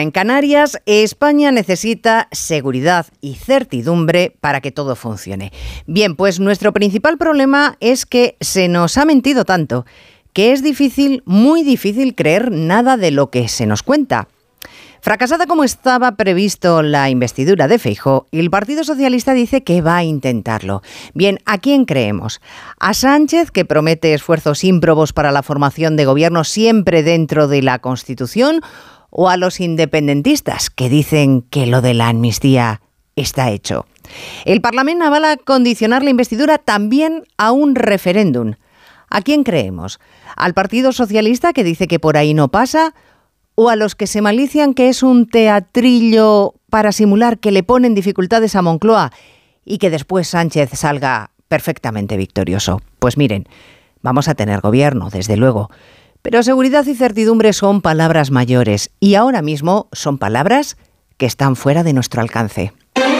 En Canarias, España necesita seguridad y certidumbre para que todo funcione. Bien, pues nuestro principal problema es que se nos ha mentido tanto que es difícil, muy difícil creer nada de lo que se nos cuenta. Fracasada como estaba previsto la investidura de Feijó, el Partido Socialista dice que va a intentarlo. Bien, ¿a quién creemos? ¿A Sánchez, que promete esfuerzos ímprobos para la formación de gobierno siempre dentro de la Constitución? ¿O a los independentistas, que dicen que lo de la amnistía está hecho? El Parlamento avala condicionar la investidura también a un referéndum. ¿A quién creemos? ¿Al Partido Socialista, que dice que por ahí no pasa? o a los que se malician que es un teatrillo para simular que le ponen dificultades a Moncloa y que después Sánchez salga perfectamente victorioso. Pues miren, vamos a tener gobierno, desde luego, pero seguridad y certidumbre son palabras mayores y ahora mismo son palabras que están fuera de nuestro alcance.